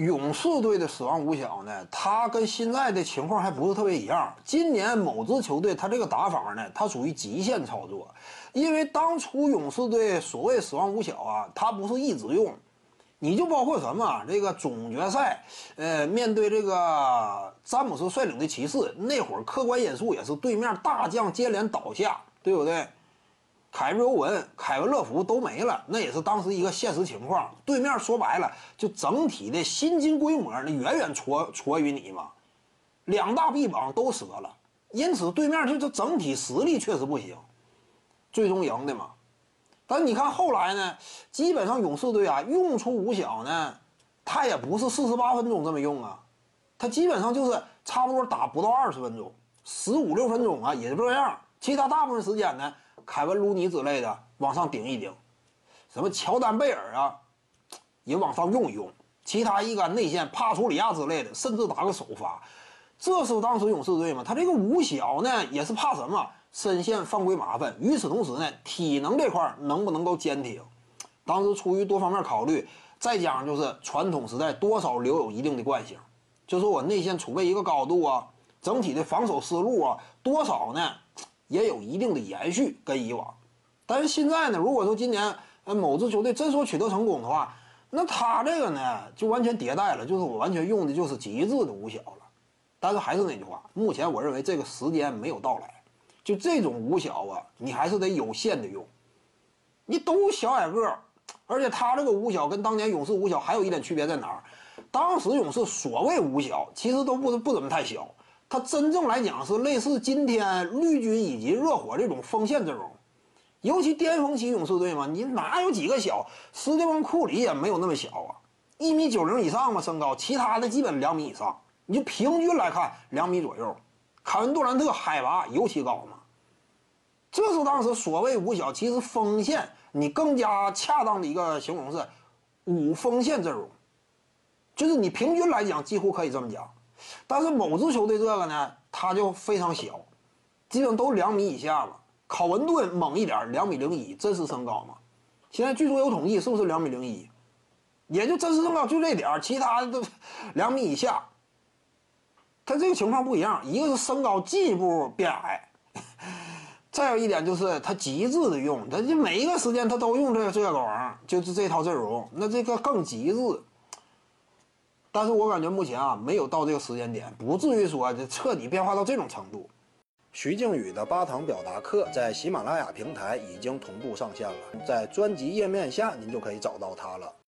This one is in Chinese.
勇士队的死亡五小呢，他跟现在的情况还不是特别一样。今年某支球队他这个打法呢，它属于极限操作，因为当初勇士队所谓死亡五小啊，他不是一直用，你就包括什么这个总决赛，呃，面对这个詹姆斯率领的骑士，那会儿客观因素也是对面大将接连倒下，对不对？凯瑞欧文、凯文乐福都没了，那也是当时一个现实情况。对面说白了，就整体的薪金规模那远远绰绰于你嘛，两大臂膀都折了，因此对面就这整体实力确实不行，最终赢的嘛。但你看后来呢，基本上勇士队啊用出五小呢，他也不是四十八分钟这么用啊，他基本上就是差不多打不到二十分钟，十五六分钟啊也就这样，其他大部分时间呢。凯文·卢尼之类的往上顶一顶，什么乔丹·贝尔啊，也往上用一用。其他一干内线帕楚里亚之类的，甚至打个首发。这是当时勇士队嘛？他这个五小呢，也是怕什么？深陷犯规麻烦。与此同时呢，体能这块能不能够坚挺？当时出于多方面考虑，再加上就是传统时代多少留有一定的惯性，就说我内线储备一个高度啊，整体的防守思路啊，多少呢？也有一定的延续跟以往，但是现在呢，如果说今年呃某支球队真说取得成功的话，那他这个呢就完全迭代了，就是我完全用的就是极致的五小了。但是还是那句话，目前我认为这个时间没有到来，就这种五小啊，你还是得有限的用。你都小矮个，而且他这个五小跟当年勇士五小还有一点区别在哪儿？当时勇士所谓五小，其实都不不怎么太小。他真正来讲是类似今天绿军以及热火这种锋线阵容，尤其巅峰期勇士队嘛，你哪有几个小？斯蒂芬库里也没有那么小啊，一米九零以上嘛身高，其他的基本两米以上，你就平均来看两米左右。凯文杜兰特海拔尤其高嘛，这是当时所谓五小，其实锋线你更加恰当的一个形容是五锋线阵容，就是你平均来讲几乎可以这么讲。但是某支球队这个呢，他就非常小，基本都两米以下了。考文顿猛一点，两米零一，真实身高嘛。现在据说有统计，是不是两米零一？也就真实身高就这点儿，其他的都两米以下。他这个情况不一样，一个是身高进一步变矮，再有一点就是他极致的用，他就每一个时间他都用这个这个玩意儿，就是这套阵容，那这个更极致。但是我感觉目前啊，没有到这个时间点，不至于说这彻底变化到这种程度。徐静宇的八堂表达课在喜马拉雅平台已经同步上线了，在专辑页面下您就可以找到它了。